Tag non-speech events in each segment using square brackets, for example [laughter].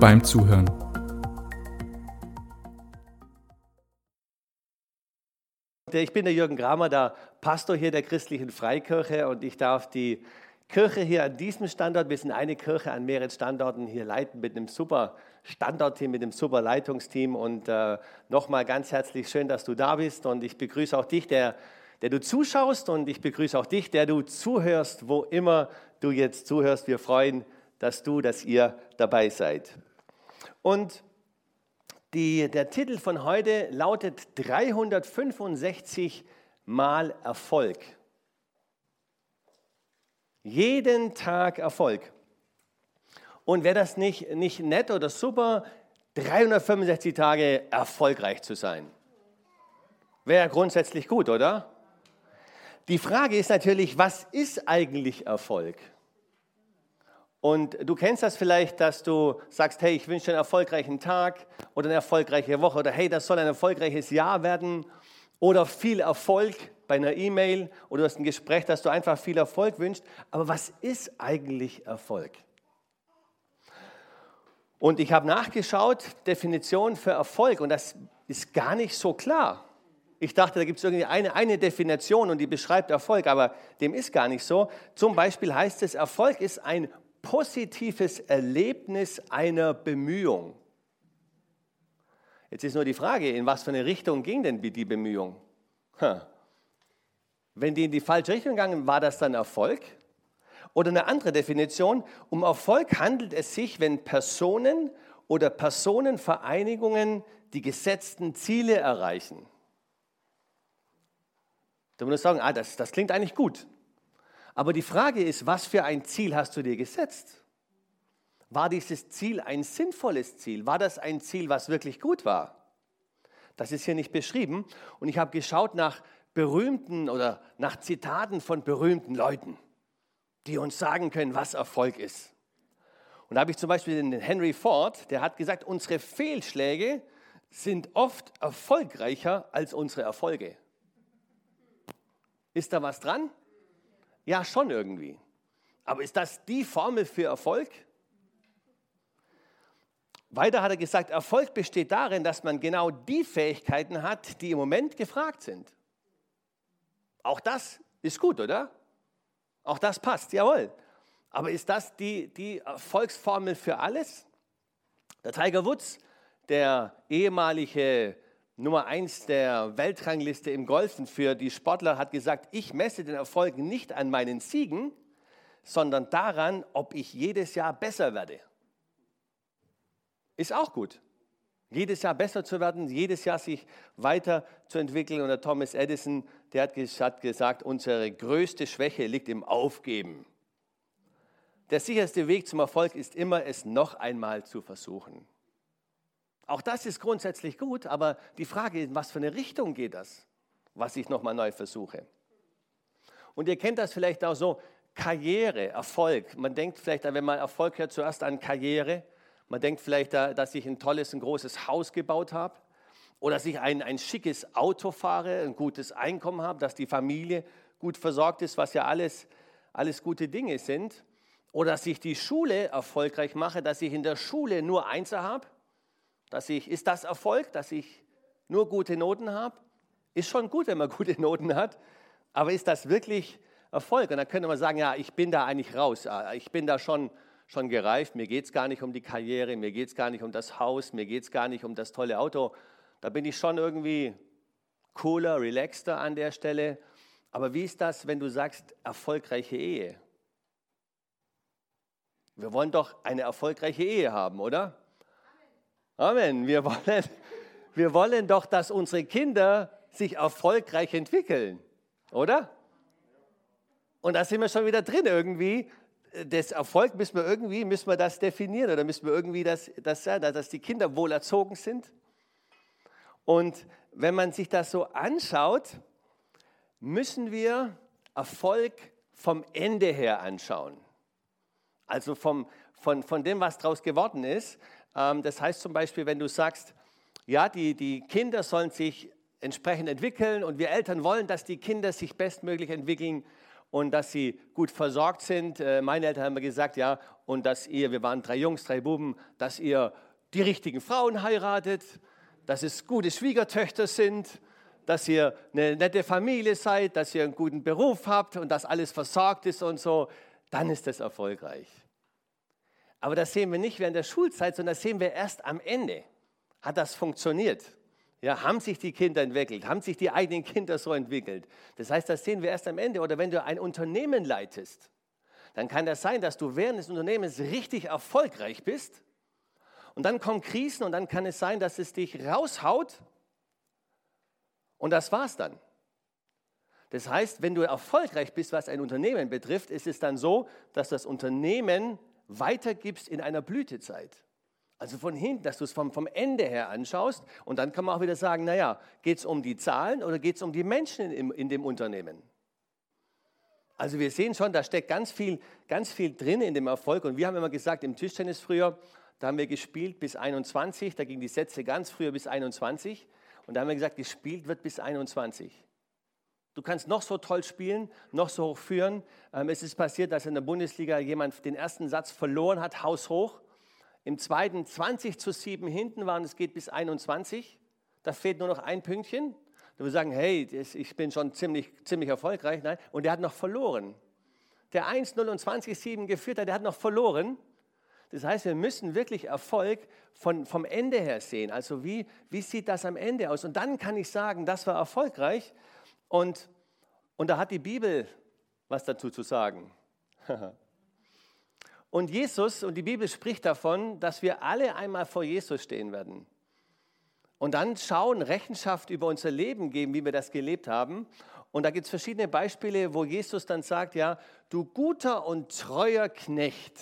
beim Zuhören. Ich bin der Jürgen Kramer, der Pastor hier der christlichen Freikirche und ich darf die Kirche hier an diesem Standort, wir sind eine Kirche an mehreren Standorten hier leiten mit einem super Standortteam, mit einem super Leitungsteam und äh, nochmal ganz herzlich schön, dass du da bist und ich begrüße auch dich, der, der du zuschaust und ich begrüße auch dich, der du zuhörst, wo immer du jetzt zuhörst. Wir freuen, dass du, dass ihr dabei seid. Und die, der Titel von heute lautet 365 Mal Erfolg. Jeden Tag Erfolg. Und wäre das nicht, nicht nett oder super, 365 Tage erfolgreich zu sein? Wäre grundsätzlich gut, oder? Die Frage ist natürlich, was ist eigentlich Erfolg? Und du kennst das vielleicht, dass du sagst, hey, ich wünsche dir einen erfolgreichen Tag oder eine erfolgreiche Woche oder hey, das soll ein erfolgreiches Jahr werden oder viel Erfolg bei einer E-Mail oder du hast ein Gespräch, dass du einfach viel Erfolg wünschst. Aber was ist eigentlich Erfolg? Und ich habe nachgeschaut, Definition für Erfolg und das ist gar nicht so klar. Ich dachte, da gibt es irgendwie eine, eine Definition und die beschreibt Erfolg, aber dem ist gar nicht so. Zum Beispiel heißt es, Erfolg ist ein positives Erlebnis einer Bemühung. Jetzt ist nur die Frage, in was für eine Richtung ging denn die Bemühung? Wenn die in die falsche Richtung gegangen, war das dann Erfolg? Oder eine andere Definition, um Erfolg handelt es sich, wenn Personen oder Personenvereinigungen die gesetzten Ziele erreichen. Da muss ich sagen, ah, das, das klingt eigentlich gut. Aber die Frage ist, was für ein Ziel hast du dir gesetzt? War dieses Ziel ein sinnvolles Ziel? War das ein Ziel, was wirklich gut war? Das ist hier nicht beschrieben. Und ich habe geschaut nach berühmten oder nach Zitaten von berühmten Leuten, die uns sagen können, was Erfolg ist. Und da habe ich zum Beispiel den Henry Ford, der hat gesagt, unsere Fehlschläge sind oft erfolgreicher als unsere Erfolge. Ist da was dran? Ja, schon irgendwie. Aber ist das die Formel für Erfolg? Weiter hat er gesagt, Erfolg besteht darin, dass man genau die Fähigkeiten hat, die im Moment gefragt sind. Auch das ist gut, oder? Auch das passt, jawohl. Aber ist das die, die Erfolgsformel für alles? Der Tiger Woods, der ehemalige Nummer eins der Weltrangliste im Golfen für die Sportler hat gesagt, ich messe den Erfolg nicht an meinen Siegen, sondern daran, ob ich jedes Jahr besser werde. Ist auch gut. Jedes Jahr besser zu werden, jedes Jahr sich weiterzuentwickeln. Und der Thomas Edison, der hat gesagt, unsere größte Schwäche liegt im Aufgeben. Der sicherste Weg zum Erfolg ist immer, es noch einmal zu versuchen. Auch das ist grundsätzlich gut, aber die Frage ist, in was für eine Richtung geht das, was ich nochmal neu versuche. Und ihr kennt das vielleicht auch so, Karriere, Erfolg. Man denkt vielleicht, wenn man Erfolg hört, zuerst an Karriere. Man denkt vielleicht, dass ich ein tolles, ein großes Haus gebaut habe oder dass ich ein, ein schickes Auto fahre, ein gutes Einkommen habe, dass die Familie gut versorgt ist, was ja alles, alles gute Dinge sind. Oder dass ich die Schule erfolgreich mache, dass ich in der Schule nur Einser habe dass ich, ist das Erfolg, dass ich nur gute Noten habe? Ist schon gut, wenn man [laughs] gute Noten hat, aber ist das wirklich Erfolg? Und dann könnte man sagen, ja, ich bin da eigentlich raus, ah, ich bin da schon, schon gereift, mir geht es gar nicht um die Karriere, mir geht es gar nicht um das Haus, mir geht es gar nicht um das tolle Auto. Da bin ich schon irgendwie cooler, relaxter an der Stelle. Aber wie ist das, wenn du sagst, erfolgreiche Ehe? Wir wollen doch eine erfolgreiche Ehe haben, oder? Amen. Wir wollen, wir wollen doch, dass unsere Kinder sich erfolgreich entwickeln, oder? Und da sind wir schon wieder drin irgendwie. das Erfolg müssen wir irgendwie, müssen wir das definieren oder müssen wir irgendwie das, das sagen, dass die Kinder wohl erzogen sind. Und wenn man sich das so anschaut, müssen wir Erfolg vom Ende her anschauen. Also vom, von, von dem, was daraus geworden ist. Ähm, das heißt zum Beispiel, wenn du sagst, ja, die, die Kinder sollen sich entsprechend entwickeln und wir Eltern wollen, dass die Kinder sich bestmöglich entwickeln und dass sie gut versorgt sind. Äh, meine Eltern haben mir gesagt, ja, und dass ihr, wir waren drei Jungs, drei Buben, dass ihr die richtigen Frauen heiratet, dass es gute Schwiegertöchter sind, dass ihr eine nette Familie seid, dass ihr einen guten Beruf habt und dass alles versorgt ist und so, dann ist das erfolgreich. Aber das sehen wir nicht während der Schulzeit, sondern das sehen wir erst am Ende. Hat das funktioniert? Ja, haben sich die Kinder entwickelt? Haben sich die eigenen Kinder so entwickelt? Das heißt, das sehen wir erst am Ende. Oder wenn du ein Unternehmen leitest, dann kann das sein, dass du während des Unternehmens richtig erfolgreich bist. Und dann kommen Krisen und dann kann es sein, dass es dich raushaut. Und das war's dann. Das heißt, wenn du erfolgreich bist, was ein Unternehmen betrifft, ist es dann so, dass das Unternehmen weitergibst in einer Blütezeit. Also von hinten, dass du es vom, vom Ende her anschaust und dann kann man auch wieder sagen, naja, geht es um die Zahlen oder geht es um die Menschen in, in dem Unternehmen? Also wir sehen schon, da steckt ganz viel, ganz viel drin in dem Erfolg und wir haben immer gesagt, im Tischtennis früher, da haben wir gespielt bis 21, da gingen die Sätze ganz früher bis 21 und da haben wir gesagt, gespielt wird bis 21. Du kannst noch so toll spielen, noch so hoch führen. Ähm, es ist passiert, dass in der Bundesliga jemand den ersten Satz verloren hat, haushoch im zweiten 20 zu 7 hinten waren, es geht bis 21. Da fehlt nur noch ein Pünktchen. Da wir sagen, hey, ich bin schon ziemlich, ziemlich erfolgreich. Nein, und der hat noch verloren. Der 1-0 und 20-7 geführt hat, der hat noch verloren. Das heißt, wir müssen wirklich Erfolg von, vom Ende her sehen. Also wie, wie sieht das am Ende aus? Und dann kann ich sagen, das war erfolgreich. Und, und da hat die Bibel was dazu zu sagen. [laughs] Und Jesus und die Bibel spricht davon, dass wir alle einmal vor Jesus stehen werden. Und dann schauen, Rechenschaft über unser Leben geben, wie wir das gelebt haben. Und da gibt es verschiedene Beispiele, wo Jesus dann sagt, ja, du guter und treuer Knecht,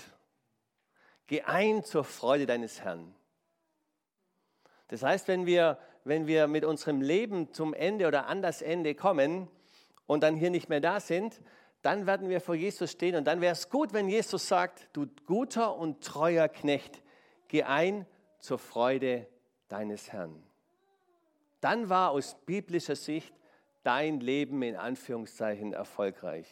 geh ein zur Freude deines Herrn. Das heißt, wenn wir, wenn wir mit unserem Leben zum Ende oder an das Ende kommen und dann hier nicht mehr da sind, dann werden wir vor Jesus stehen und dann wäre es gut, wenn Jesus sagt, du guter und treuer Knecht, geh ein zur Freude deines Herrn. Dann war aus biblischer Sicht dein Leben in Anführungszeichen erfolgreich.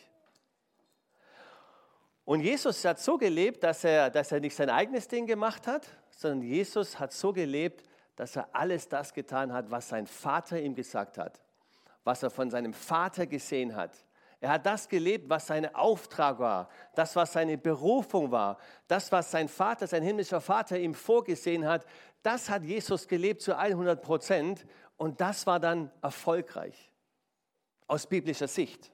Und Jesus hat so gelebt, dass er, dass er nicht sein eigenes Ding gemacht hat, sondern Jesus hat so gelebt, dass er alles das getan hat, was sein Vater ihm gesagt hat, was er von seinem Vater gesehen hat. Er hat das gelebt, was sein Auftrag war, das, was seine Berufung war, das, was sein Vater, sein himmlischer Vater ihm vorgesehen hat. Das hat Jesus gelebt zu 100 Prozent und das war dann erfolgreich aus biblischer Sicht.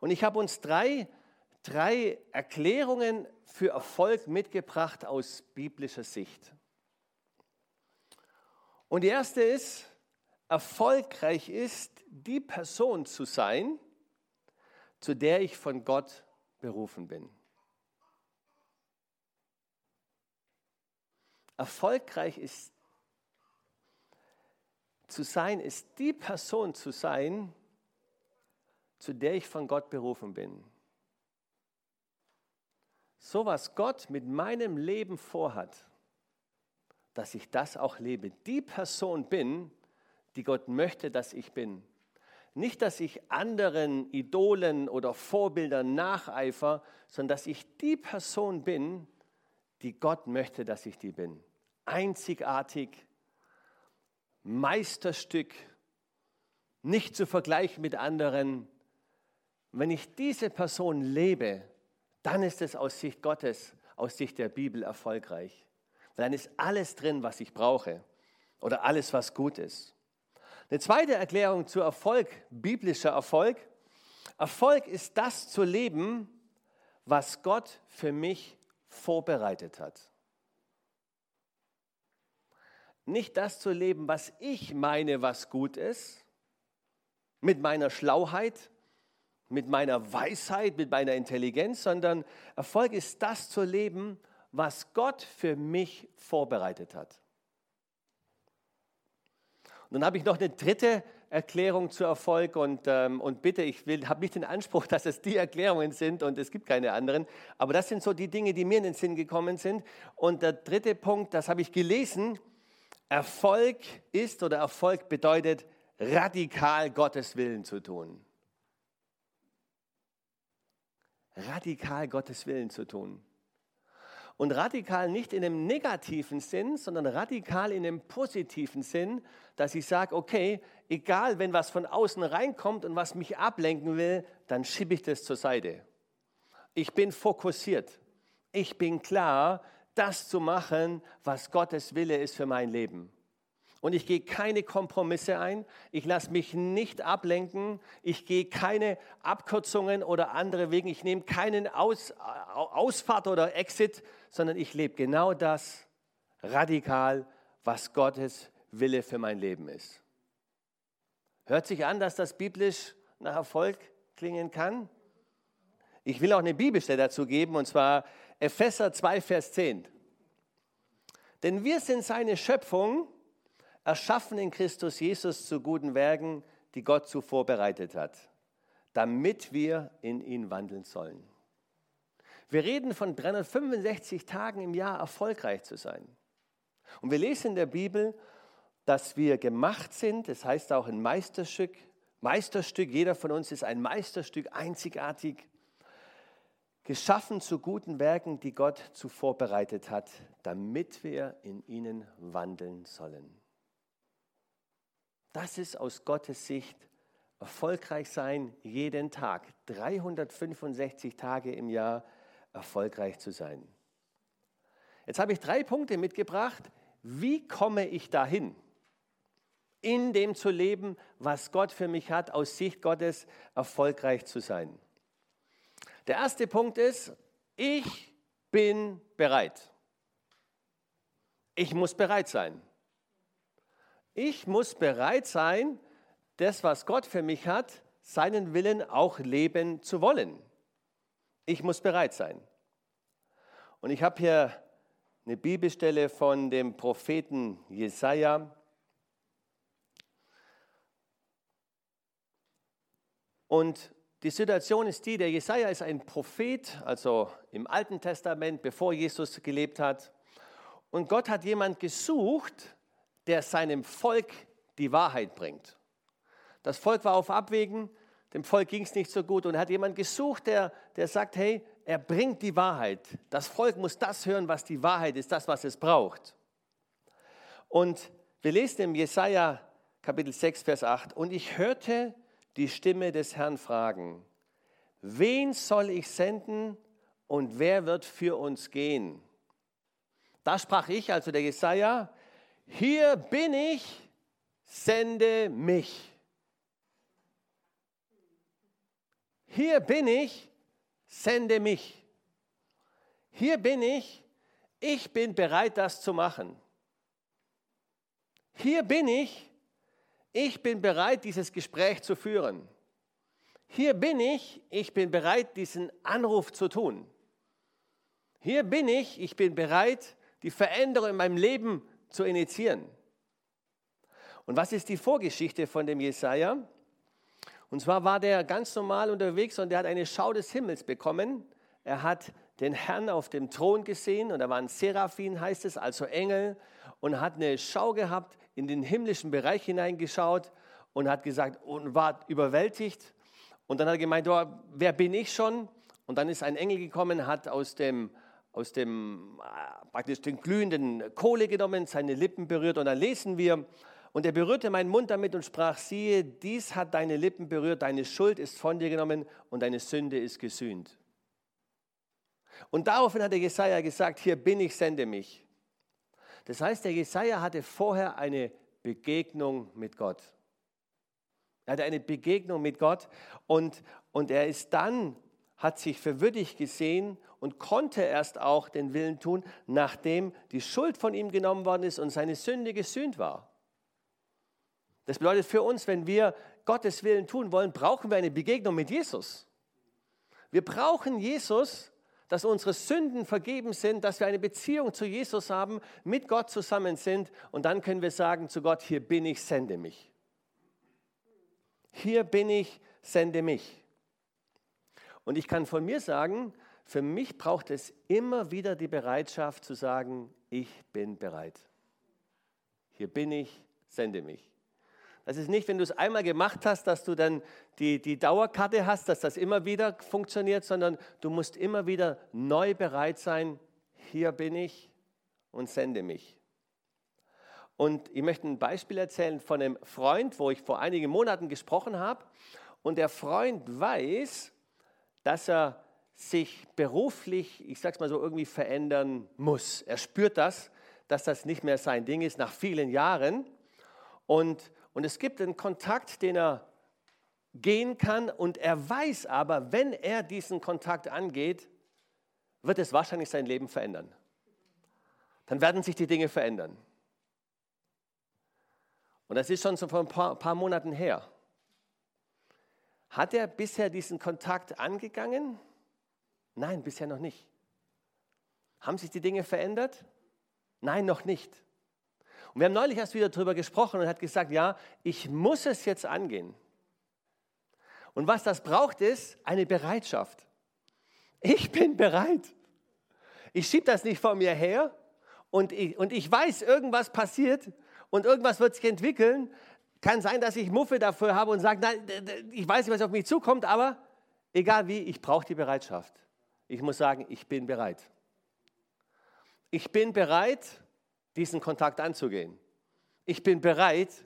Und ich habe uns drei, drei Erklärungen für Erfolg mitgebracht aus biblischer Sicht. Und die erste ist, erfolgreich ist, die Person zu sein, zu der ich von Gott berufen bin. Erfolgreich ist zu sein, ist die Person zu sein, zu der ich von Gott berufen bin. So was Gott mit meinem Leben vorhat, dass ich das auch lebe. Die Person bin, die Gott möchte, dass ich bin. Nicht, dass ich anderen Idolen oder Vorbildern nacheifer, sondern dass ich die Person bin, die Gott möchte, dass ich die bin. Einzigartig, Meisterstück, nicht zu vergleichen mit anderen. Wenn ich diese Person lebe, dann ist es aus Sicht Gottes, aus Sicht der Bibel erfolgreich. Dann ist alles drin, was ich brauche oder alles, was gut ist. Eine zweite Erklärung zu Erfolg, biblischer Erfolg. Erfolg ist das zu leben, was Gott für mich vorbereitet hat. Nicht das zu leben, was ich meine, was gut ist, mit meiner Schlauheit, mit meiner Weisheit, mit meiner Intelligenz, sondern Erfolg ist das zu leben, was Gott für mich vorbereitet hat. Und dann habe ich noch eine dritte Erklärung zu Erfolg und, ähm, und bitte, ich habe nicht den Anspruch, dass es die Erklärungen sind und es gibt keine anderen, aber das sind so die Dinge, die mir in den Sinn gekommen sind. Und der dritte Punkt, das habe ich gelesen, Erfolg ist oder Erfolg bedeutet, radikal Gottes Willen zu tun. Radikal Gottes Willen zu tun. Und radikal nicht in einem negativen Sinn, sondern radikal in einem positiven Sinn, dass ich sage, okay, egal, wenn was von außen reinkommt und was mich ablenken will, dann schiebe ich das zur Seite. Ich bin fokussiert. Ich bin klar, das zu machen, was Gottes Wille ist für mein Leben. Und ich gehe keine Kompromisse ein. Ich lasse mich nicht ablenken. Ich gehe keine Abkürzungen oder andere Wege. Ich nehme keinen Aus, Ausfahrt oder Exit, sondern ich lebe genau das radikal, was Gottes Wille für mein Leben ist. Hört sich an, dass das biblisch nach Erfolg klingen kann? Ich will auch eine Bibelstelle dazu geben, und zwar Epheser 2, Vers 10. Denn wir sind seine Schöpfung, erschaffen in Christus Jesus zu guten Werken, die Gott zuvor bereitet hat, damit wir in ihn wandeln sollen. Wir reden von 365 Tagen im Jahr erfolgreich zu sein. Und wir lesen in der Bibel, dass wir gemacht sind, das heißt auch ein Meisterstück. Meisterstück, jeder von uns ist ein Meisterstück, einzigartig, geschaffen zu guten Werken, die Gott zuvor bereitet hat, damit wir in ihnen wandeln sollen. Das ist aus Gottes Sicht erfolgreich sein jeden Tag, 365 Tage im Jahr erfolgreich zu sein. Jetzt habe ich drei Punkte mitgebracht. Wie komme ich dahin? In dem zu leben, was Gott für mich hat, aus Sicht Gottes erfolgreich zu sein. Der erste Punkt ist, ich bin bereit. Ich muss bereit sein. Ich muss bereit sein, das, was Gott für mich hat, seinen Willen auch leben zu wollen. Ich muss bereit sein. Und ich habe hier eine Bibelstelle von dem Propheten Jesaja. Und die Situation ist die, der Jesaja ist ein Prophet, also im Alten Testament, bevor Jesus gelebt hat. Und Gott hat jemand gesucht, der seinem Volk die Wahrheit bringt. Das Volk war auf Abwägen, dem Volk ging es nicht so gut und hat jemand gesucht, der, der sagt, hey, er bringt die Wahrheit. Das Volk muss das hören, was die Wahrheit ist, das, was es braucht. Und wir lesen im Jesaja Kapitel 6, Vers 8, und ich hörte die Stimme des Herrn fragen, wen soll ich senden und wer wird für uns gehen? Da sprach ich, also der Jesaja, hier bin ich, sende mich. Hier bin ich, sende mich. Hier bin ich, ich bin bereit, das zu machen. Hier bin ich, ich bin bereit, dieses Gespräch zu führen. Hier bin ich, ich bin bereit, diesen Anruf zu tun. Hier bin ich, ich bin bereit, die Veränderung in meinem Leben zu initiieren. Und was ist die Vorgeschichte von dem Jesaja? Und zwar war der ganz normal unterwegs und er hat eine Schau des Himmels bekommen. Er hat den Herrn auf dem Thron gesehen und da waren Seraphim, heißt es, also Engel, und hat eine Schau gehabt, in den himmlischen Bereich hineingeschaut und hat gesagt und war überwältigt. Und dann hat er gemeint, oh, wer bin ich schon? Und dann ist ein Engel gekommen, hat aus dem aus dem äh, praktisch den glühenden Kohle genommen, seine Lippen berührt und dann lesen wir, und er berührte meinen Mund damit und sprach, siehe, dies hat deine Lippen berührt, deine Schuld ist von dir genommen und deine Sünde ist gesühnt. Und daraufhin hat der Jesaja gesagt, hier bin ich, sende mich. Das heißt, der Jesaja hatte vorher eine Begegnung mit Gott. Er hatte eine Begegnung mit Gott und, und er ist dann, hat sich für würdig gesehen und konnte erst auch den Willen tun, nachdem die Schuld von ihm genommen worden ist und seine Sünde gesühnt war. Das bedeutet für uns, wenn wir Gottes Willen tun wollen, brauchen wir eine Begegnung mit Jesus. Wir brauchen Jesus, dass unsere Sünden vergeben sind, dass wir eine Beziehung zu Jesus haben, mit Gott zusammen sind und dann können wir sagen zu Gott, hier bin ich, sende mich. Hier bin ich, sende mich. Und ich kann von mir sagen, für mich braucht es immer wieder die Bereitschaft zu sagen, ich bin bereit. Hier bin ich, sende mich. Das ist nicht, wenn du es einmal gemacht hast, dass du dann die, die Dauerkarte hast, dass das immer wieder funktioniert, sondern du musst immer wieder neu bereit sein, hier bin ich und sende mich. Und ich möchte ein Beispiel erzählen von einem Freund, wo ich vor einigen Monaten gesprochen habe. Und der Freund weiß, dass er sich beruflich, ich sage es mal so, irgendwie verändern muss. Er spürt das, dass das nicht mehr sein Ding ist nach vielen Jahren. Und, und es gibt einen Kontakt, den er gehen kann. Und er weiß aber, wenn er diesen Kontakt angeht, wird es wahrscheinlich sein Leben verändern. Dann werden sich die Dinge verändern. Und das ist schon so vor ein paar, paar Monaten her. Hat er bisher diesen Kontakt angegangen? Nein, bisher noch nicht. Haben sich die Dinge verändert? Nein, noch nicht. Und wir haben neulich erst wieder darüber gesprochen und hat gesagt, ja, ich muss es jetzt angehen. Und was das braucht, ist eine Bereitschaft. Ich bin bereit. Ich schiebe das nicht vor mir her und ich, und ich weiß, irgendwas passiert und irgendwas wird sich entwickeln, kann sein, dass ich Muffe dafür habe und sage, nein, ich weiß nicht, was auf mich zukommt, aber egal wie, ich brauche die Bereitschaft. Ich muss sagen, ich bin bereit. Ich bin bereit, diesen Kontakt anzugehen. Ich bin bereit,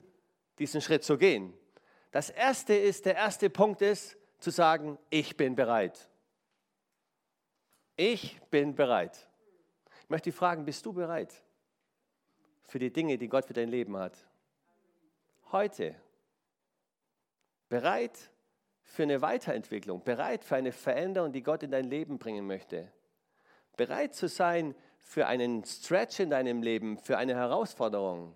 diesen Schritt zu gehen. Das erste ist, der erste Punkt ist, zu sagen, ich bin bereit. Ich bin bereit. Ich möchte dich fragen, bist du bereit für die Dinge, die Gott für dein Leben hat? heute bereit für eine Weiterentwicklung, bereit für eine Veränderung, die Gott in dein Leben bringen möchte. Bereit zu sein für einen Stretch in deinem Leben, für eine Herausforderung.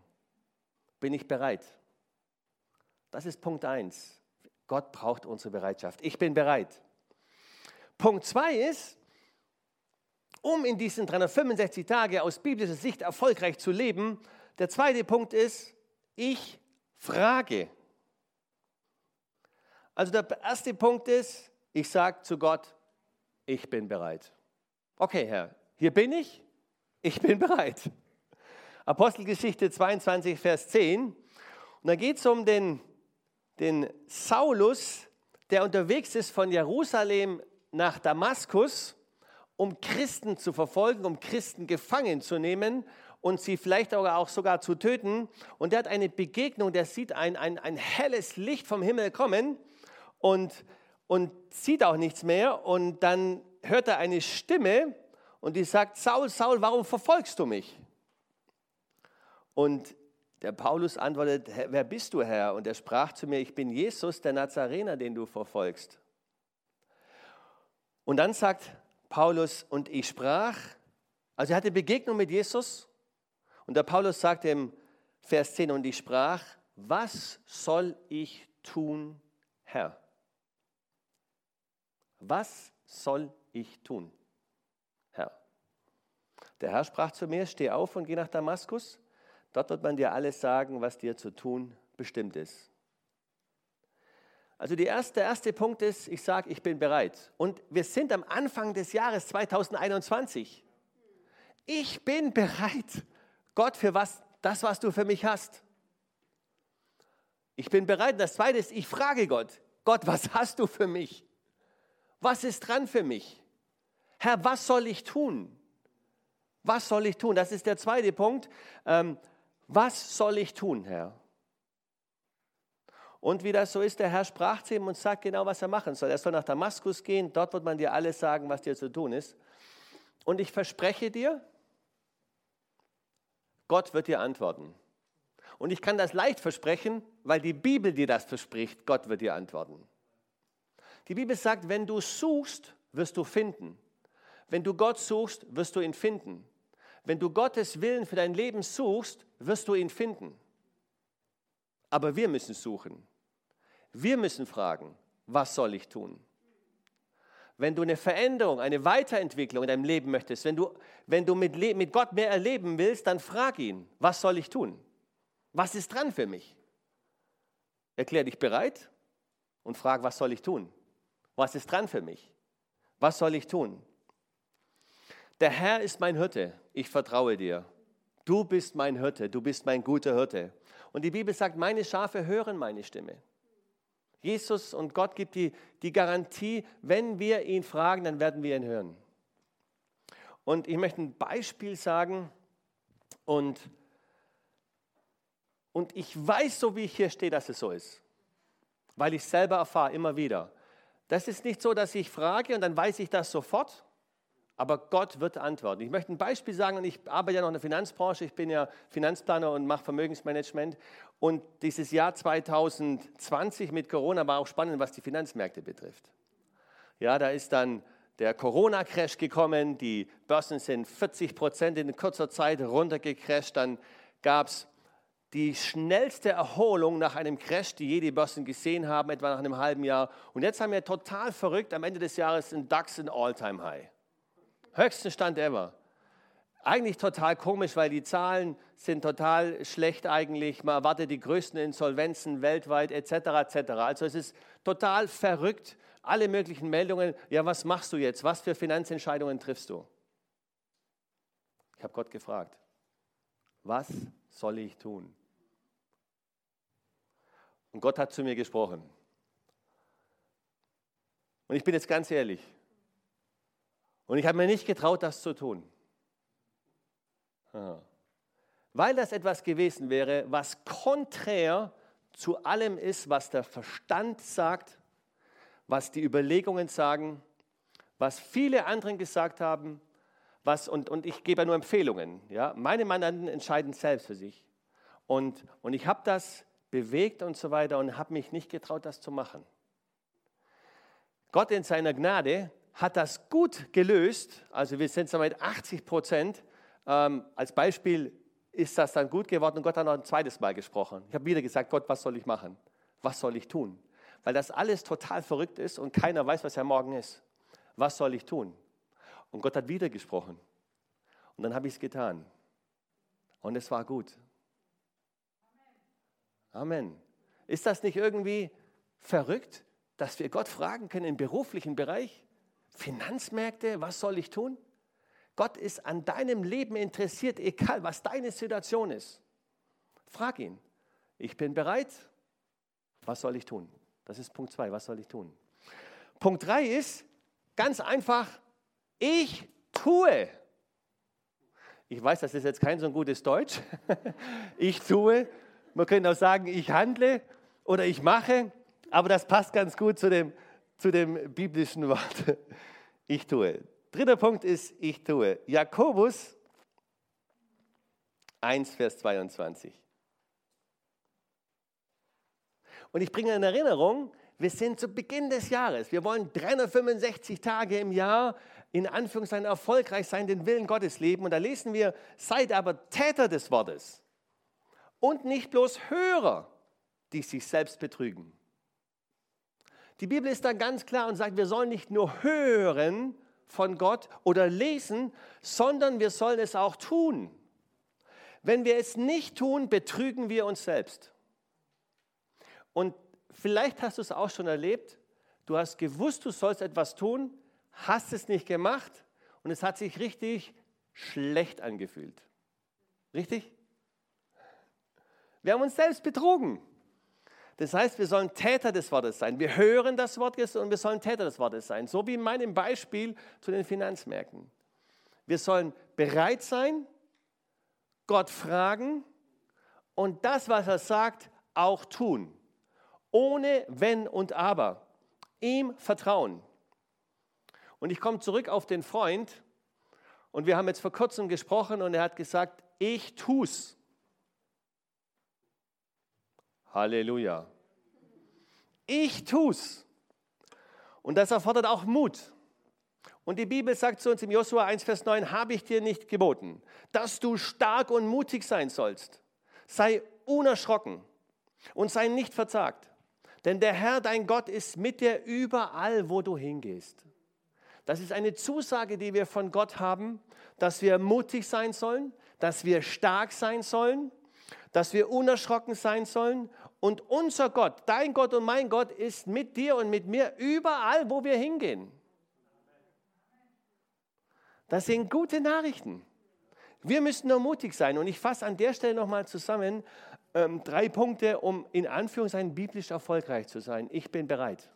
Bin ich bereit? Das ist Punkt 1. Gott braucht unsere Bereitschaft. Ich bin bereit. Punkt 2 ist, um in diesen 365 Tagen aus biblischer Sicht erfolgreich zu leben, der zweite Punkt ist, ich Frage. Also der erste Punkt ist, ich sage zu Gott, ich bin bereit. Okay, Herr, hier bin ich, ich bin bereit. Apostelgeschichte 22, Vers 10. Und da geht es um den, den Saulus, der unterwegs ist von Jerusalem nach Damaskus, um Christen zu verfolgen, um Christen gefangen zu nehmen und sie vielleicht auch sogar zu töten. Und der hat eine Begegnung, der sieht ein, ein, ein helles Licht vom Himmel kommen und, und sieht auch nichts mehr. Und dann hört er eine Stimme und die sagt, Saul, Saul, warum verfolgst du mich? Und der Paulus antwortet, wer bist du, Herr? Und er sprach zu mir, ich bin Jesus, der Nazarener, den du verfolgst. Und dann sagt Paulus, und ich sprach, also er hatte Begegnung mit Jesus und der Paulus sagt im Vers 10, und ich sprach, was soll ich tun, Herr? Was soll ich tun? Der Herr sprach zu mir, steh auf und geh nach Damaskus. Dort wird man dir alles sagen, was dir zu tun bestimmt ist. Also erste, der erste Punkt ist, ich sage, ich bin bereit. Und wir sind am Anfang des Jahres 2021. Ich bin bereit. Gott, für was, das, was du für mich hast. Ich bin bereit. Das zweite ist, ich frage Gott, Gott, was hast du für mich? Was ist dran für mich? Herr, was soll ich tun? Was soll ich tun? Das ist der zweite Punkt. Ähm, was soll ich tun, Herr? Und wie das so ist, der Herr sprach zu ihm und sagt genau, was er machen soll. Er soll nach Damaskus gehen, dort wird man dir alles sagen, was dir zu tun ist. Und ich verspreche dir, Gott wird dir antworten. Und ich kann das leicht versprechen, weil die Bibel dir das verspricht, Gott wird dir antworten. Die Bibel sagt, wenn du suchst, wirst du finden. Wenn du Gott suchst, wirst du ihn finden. Wenn du Gottes Willen für dein Leben suchst, wirst du ihn finden. Aber wir müssen suchen. Wir müssen fragen, was soll ich tun? Wenn du eine Veränderung, eine Weiterentwicklung in deinem Leben möchtest, wenn du, wenn du mit, mit Gott mehr erleben willst, dann frag ihn, was soll ich tun? Was ist dran für mich? Erklär dich bereit und frag, was soll ich tun? Was ist dran für mich? Was soll ich tun? Der Herr ist mein Hirte, ich vertraue dir. Du bist mein Hirte, du bist mein guter Hirte. Und die Bibel sagt, meine Schafe hören meine Stimme. Jesus und Gott gibt die, die Garantie, wenn wir ihn fragen, dann werden wir ihn hören. Und ich möchte ein Beispiel sagen und, und ich weiß, so wie ich hier stehe, dass es so ist, weil ich selber erfahre immer wieder. Das ist nicht so, dass ich frage und dann weiß ich das sofort, aber Gott wird antworten. Ich möchte ein Beispiel sagen, und ich arbeite ja noch in der Finanzbranche, ich bin ja Finanzplaner und mache Vermögensmanagement. Und dieses Jahr 2020 mit Corona war auch spannend, was die Finanzmärkte betrifft. Ja, da ist dann der Corona-Crash gekommen, die Börsen sind 40 Prozent in kurzer Zeit runtergecrasht, dann gab es die schnellste Erholung nach einem Crash, die je die Börsen gesehen haben, etwa nach einem halben Jahr. Und jetzt haben wir total verrückt am Ende des Jahres einen DAX in All-Time-High. Höchsten Stand ever. Eigentlich total komisch, weil die Zahlen sind total schlecht eigentlich. Man erwartet die größten Insolvenzen weltweit etc. etc. Also es ist total verrückt. Alle möglichen Meldungen. Ja, was machst du jetzt? Was für Finanzentscheidungen triffst du? Ich habe Gott gefragt, was soll ich tun? Und Gott hat zu mir gesprochen. Und ich bin jetzt ganz ehrlich, und ich habe mir nicht getraut, das zu tun. Weil das etwas gewesen wäre, was konträr zu allem ist, was der Verstand sagt, was die Überlegungen sagen, was viele anderen gesagt haben, was, und, und ich gebe ja nur Empfehlungen. Ja? Meine Mandanten entscheiden selbst für sich. Und, und ich habe das bewegt und so weiter und habe mich nicht getraut, das zu machen. Gott in seiner Gnade hat das gut gelöst. Also wir sind damit 80 Prozent. Ähm, als Beispiel ist das dann gut geworden und Gott hat noch ein zweites Mal gesprochen. Ich habe wieder gesagt, Gott, was soll ich machen? Was soll ich tun? Weil das alles total verrückt ist und keiner weiß, was er morgen ist. Was soll ich tun? Und Gott hat wieder gesprochen. Und dann habe ich es getan. Und es war gut. Amen. Ist das nicht irgendwie verrückt, dass wir Gott fragen können im beruflichen Bereich? Finanzmärkte, was soll ich tun? Gott ist an deinem Leben interessiert, egal was deine Situation ist. Frag ihn. Ich bin bereit. Was soll ich tun? Das ist Punkt 2. Was soll ich tun? Punkt 3 ist ganz einfach, ich tue. Ich weiß, das ist jetzt kein so ein gutes Deutsch. [laughs] ich tue. Man könnte auch sagen, ich handle oder ich mache, aber das passt ganz gut zu dem, zu dem biblischen Wort. Ich tue. Dritter Punkt ist, ich tue. Jakobus 1, Vers 22. Und ich bringe in Erinnerung, wir sind zu Beginn des Jahres. Wir wollen 365 Tage im Jahr in Anführungszeichen erfolgreich sein, den Willen Gottes leben. Und da lesen wir, seid aber Täter des Wortes und nicht bloß Hörer, die sich selbst betrügen. Die Bibel ist da ganz klar und sagt, wir sollen nicht nur hören von Gott oder lesen, sondern wir sollen es auch tun. Wenn wir es nicht tun, betrügen wir uns selbst. Und vielleicht hast du es auch schon erlebt, du hast gewusst, du sollst etwas tun, hast es nicht gemacht und es hat sich richtig schlecht angefühlt. Richtig? Wir haben uns selbst betrogen. Das heißt, wir sollen Täter des Wortes sein. Wir hören das Wort und wir sollen Täter des Wortes sein. So wie in meinem Beispiel zu den Finanzmärkten. Wir sollen bereit sein, Gott fragen und das, was er sagt, auch tun. Ohne Wenn und Aber. Ihm vertrauen. Und ich komme zurück auf den Freund und wir haben jetzt vor kurzem gesprochen und er hat gesagt, ich tu's. Halleluja. Ich tu's. Und das erfordert auch Mut. Und die Bibel sagt zu uns im Josua 1, Vers 9, habe ich dir nicht geboten, dass du stark und mutig sein sollst. Sei unerschrocken und sei nicht verzagt. Denn der Herr, dein Gott, ist mit dir überall, wo du hingehst. Das ist eine Zusage, die wir von Gott haben, dass wir mutig sein sollen, dass wir stark sein sollen, dass wir unerschrocken sein sollen. Und unser Gott, dein Gott und mein Gott, ist mit dir und mit mir überall, wo wir hingehen. Das sind gute Nachrichten. Wir müssen nur mutig sein. Und ich fasse an der Stelle nochmal zusammen ähm, drei Punkte, um in Anführungszeichen biblisch erfolgreich zu sein. Ich bin bereit.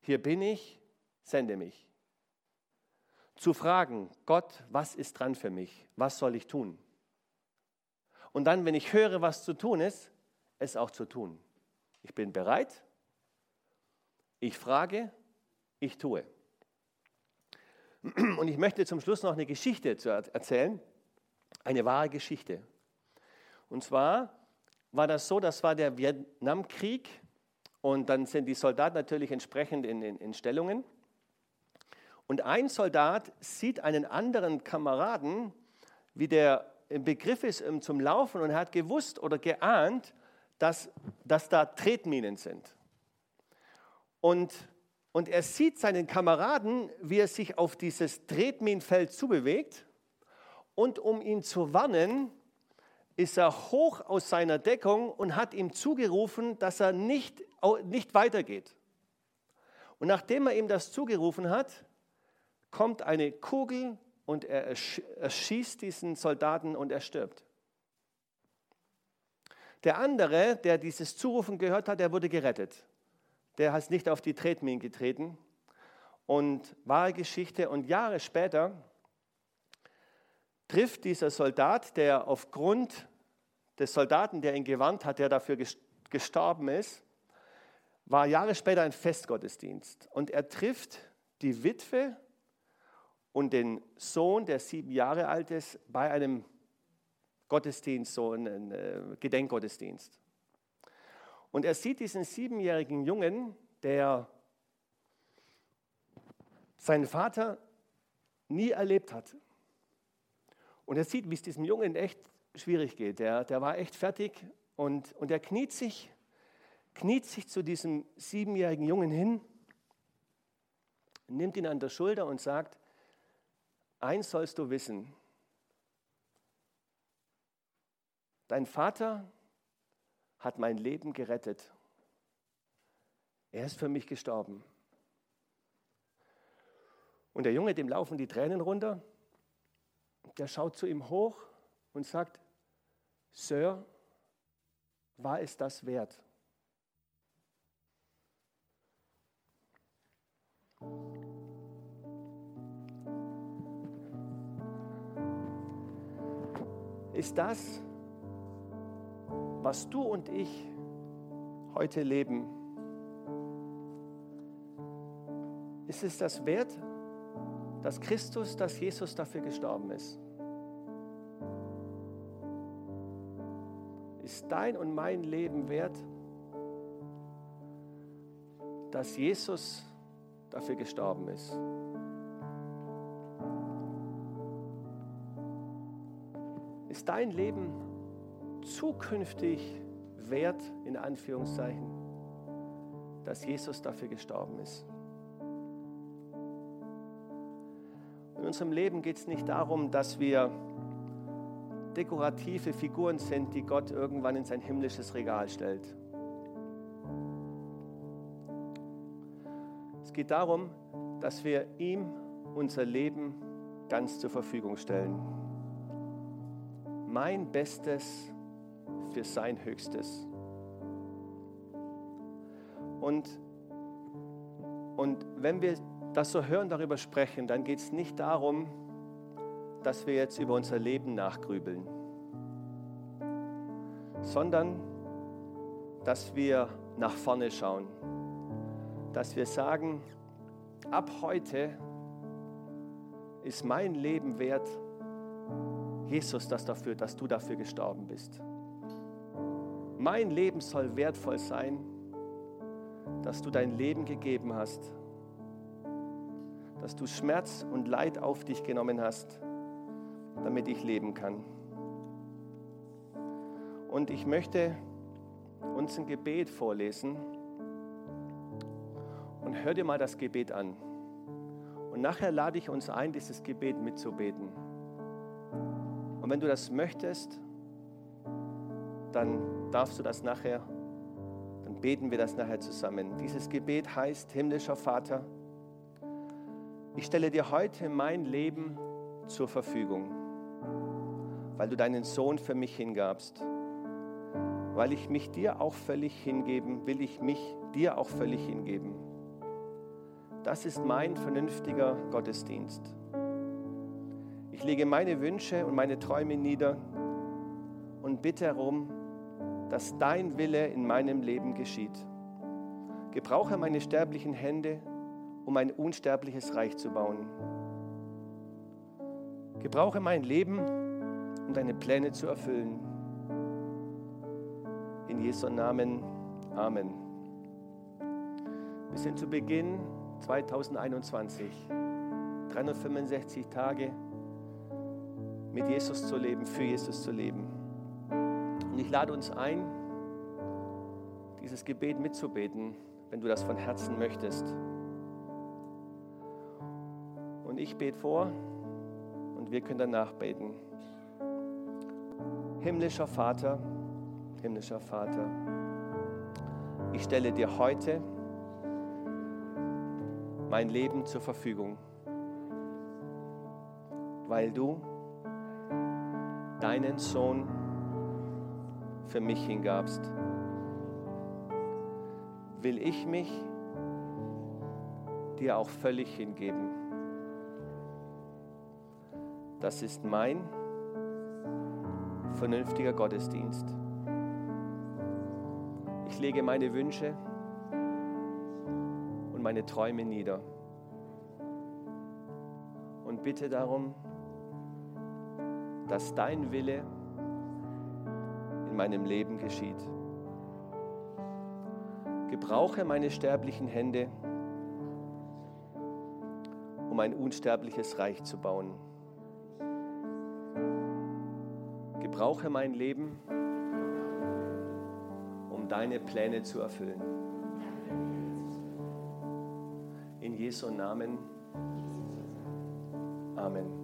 Hier bin ich, sende mich. Zu fragen, Gott, was ist dran für mich? Was soll ich tun? Und dann, wenn ich höre, was zu tun ist, es auch zu tun. Ich bin bereit, ich frage, ich tue. Und ich möchte zum Schluss noch eine Geschichte erzählen, eine wahre Geschichte. Und zwar war das so, das war der Vietnamkrieg und dann sind die Soldaten natürlich entsprechend in, in, in Stellungen. Und ein Soldat sieht einen anderen Kameraden, wie der im Begriff ist zum Laufen und hat gewusst oder geahnt, dass, dass da Tretminen sind. Und, und er sieht seinen Kameraden, wie er sich auf dieses Tretminenfeld zubewegt. Und um ihn zu warnen, ist er hoch aus seiner Deckung und hat ihm zugerufen, dass er nicht, nicht weitergeht. Und nachdem er ihm das zugerufen hat, kommt eine Kugel und er erschießt diesen Soldaten und er stirbt. Der andere, der dieses Zurufen gehört hat, der wurde gerettet. Der ist nicht auf die Tretminen getreten. Und wahre Geschichte. Und Jahre später trifft dieser Soldat, der aufgrund des Soldaten, der ihn gewarnt hat, der dafür gestorben ist, war Jahre später ein Festgottesdienst. Und er trifft die Witwe und den Sohn, der sieben Jahre alt ist, bei einem Gottesdienst, so einen äh, Gedenkgottesdienst. Und er sieht diesen siebenjährigen Jungen, der seinen Vater nie erlebt hat. Und er sieht, wie es diesem Jungen echt schwierig geht. Der, der war echt fertig und, und er kniet sich, kniet sich zu diesem siebenjährigen Jungen hin, nimmt ihn an der Schulter und sagt, eins sollst du wissen, dein Vater hat mein Leben gerettet. Er ist für mich gestorben. Und der Junge, dem laufen die Tränen runter, der schaut zu ihm hoch und sagt, Sir, war es das wert? Ist das, was du und ich heute leben, ist es das wert, dass Christus, dass Jesus dafür gestorben ist? Ist dein und mein Leben wert, dass Jesus dafür gestorben ist? Ist dein Leben zukünftig wert, in Anführungszeichen, dass Jesus dafür gestorben ist? In unserem Leben geht es nicht darum, dass wir dekorative Figuren sind, die Gott irgendwann in sein himmlisches Regal stellt. Es geht darum, dass wir ihm unser Leben ganz zur Verfügung stellen. Mein Bestes für sein Höchstes. Und, und wenn wir das so hören, darüber sprechen, dann geht es nicht darum, dass wir jetzt über unser Leben nachgrübeln, sondern dass wir nach vorne schauen, dass wir sagen, ab heute ist mein Leben wert, Jesus, das dafür, dass du dafür gestorben bist. Mein Leben soll wertvoll sein, dass du dein Leben gegeben hast, dass du Schmerz und Leid auf dich genommen hast damit ich leben kann. Und ich möchte uns ein Gebet vorlesen und hör dir mal das Gebet an. Und nachher lade ich uns ein, dieses Gebet mitzubeten. Und wenn du das möchtest, dann darfst du das nachher, dann beten wir das nachher zusammen. Dieses Gebet heißt, himmlischer Vater, ich stelle dir heute mein Leben zur Verfügung, weil du deinen Sohn für mich hingabst. Weil ich mich dir auch völlig hingeben, will ich mich dir auch völlig hingeben. Das ist mein vernünftiger Gottesdienst. Ich lege meine Wünsche und meine Träume nieder und bitte darum, dass dein Wille in meinem Leben geschieht. Gebrauche meine sterblichen Hände, um ein unsterbliches Reich zu bauen. Gebrauche mein Leben, um deine Pläne zu erfüllen. In Jesu Namen. Amen. Wir sind zu Beginn 2021. 365 Tage mit Jesus zu leben, für Jesus zu leben. Und ich lade uns ein, dieses Gebet mitzubeten, wenn du das von Herzen möchtest. Und ich bete vor und wir können danach beten. Himmlischer Vater, himmlischer Vater, ich stelle dir heute mein Leben zur Verfügung, weil du deinen Sohn für mich hingabst. Will ich mich dir auch völlig hingeben. Das ist mein vernünftiger Gottesdienst. Ich lege meine Wünsche und meine Träume nieder und bitte darum, dass dein Wille in meinem Leben geschieht. Gebrauche meine sterblichen Hände, um ein unsterbliches Reich zu bauen. Gebrauche mein Leben, um deine Pläne zu erfüllen. In Jesu Namen. Amen.